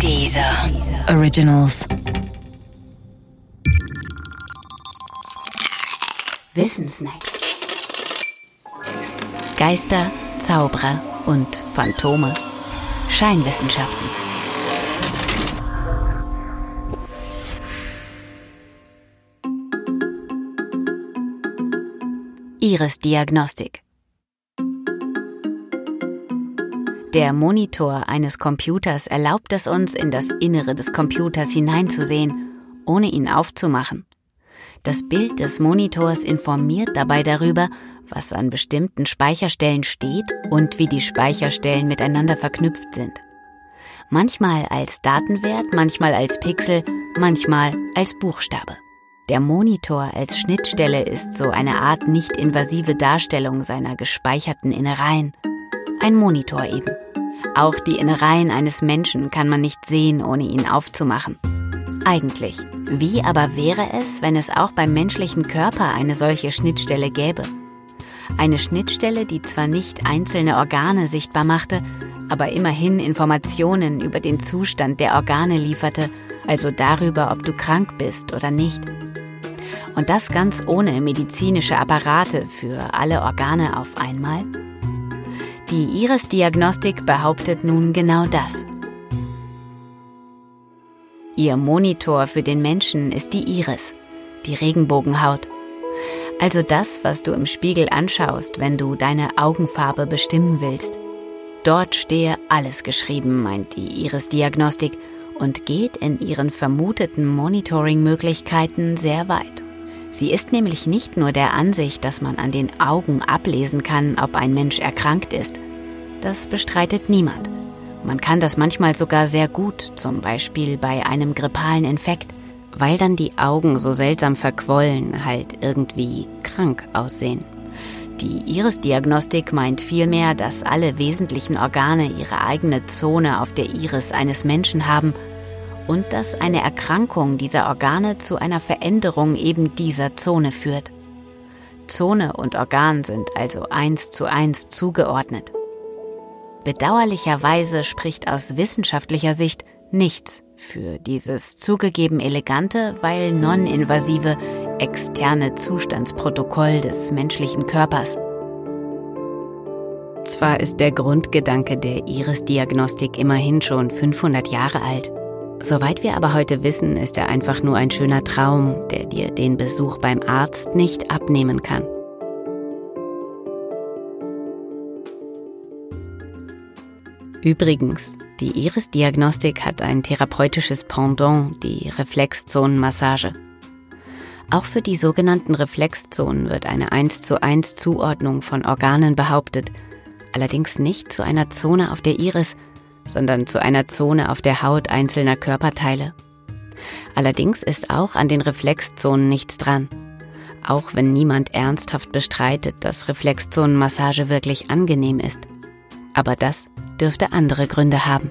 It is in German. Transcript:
Dieser Originals. Wissensnacks. Geister, Zauberer und Phantome. Scheinwissenschaften. Iris-Diagnostik. Der Monitor eines Computers erlaubt es uns, in das Innere des Computers hineinzusehen, ohne ihn aufzumachen. Das Bild des Monitors informiert dabei darüber, was an bestimmten Speicherstellen steht und wie die Speicherstellen miteinander verknüpft sind. Manchmal als Datenwert, manchmal als Pixel, manchmal als Buchstabe. Der Monitor als Schnittstelle ist so eine Art nicht invasive Darstellung seiner gespeicherten Innereien. Ein Monitor eben. Auch die Innereien eines Menschen kann man nicht sehen, ohne ihn aufzumachen. Eigentlich. Wie aber wäre es, wenn es auch beim menschlichen Körper eine solche Schnittstelle gäbe? Eine Schnittstelle, die zwar nicht einzelne Organe sichtbar machte, aber immerhin Informationen über den Zustand der Organe lieferte, also darüber, ob du krank bist oder nicht. Und das ganz ohne medizinische Apparate für alle Organe auf einmal? Die Iris-Diagnostik behauptet nun genau das. Ihr Monitor für den Menschen ist die Iris, die Regenbogenhaut. Also das, was du im Spiegel anschaust, wenn du deine Augenfarbe bestimmen willst. Dort stehe alles geschrieben, meint die Iris-Diagnostik und geht in ihren vermuteten Monitoring-Möglichkeiten sehr weit. Sie ist nämlich nicht nur der Ansicht, dass man an den Augen ablesen kann, ob ein Mensch erkrankt ist. Das bestreitet niemand. Man kann das manchmal sogar sehr gut, zum Beispiel bei einem grippalen Infekt, weil dann die Augen so seltsam verquollen, halt irgendwie krank aussehen. Die Iris-Diagnostik meint vielmehr, dass alle wesentlichen Organe ihre eigene Zone auf der Iris eines Menschen haben und dass eine Erkrankung dieser Organe zu einer Veränderung eben dieser Zone führt. Zone und Organ sind also eins zu eins zugeordnet. Bedauerlicherweise spricht aus wissenschaftlicher Sicht nichts für dieses zugegeben elegante, weil non-invasive externe Zustandsprotokoll des menschlichen Körpers. Zwar ist der Grundgedanke der Iris-Diagnostik immerhin schon 500 Jahre alt, Soweit wir aber heute wissen, ist er einfach nur ein schöner Traum, der dir den Besuch beim Arzt nicht abnehmen kann. Übrigens, die Iris-Diagnostik hat ein therapeutisches Pendant, die Reflexzonenmassage. Auch für die sogenannten Reflexzonen wird eine 1 zu 1 Zuordnung von Organen behauptet, allerdings nicht zu einer Zone auf der Iris, sondern zu einer Zone auf der Haut einzelner Körperteile. Allerdings ist auch an den Reflexzonen nichts dran. Auch wenn niemand ernsthaft bestreitet, dass Reflexzonenmassage wirklich angenehm ist. Aber das dürfte andere Gründe haben.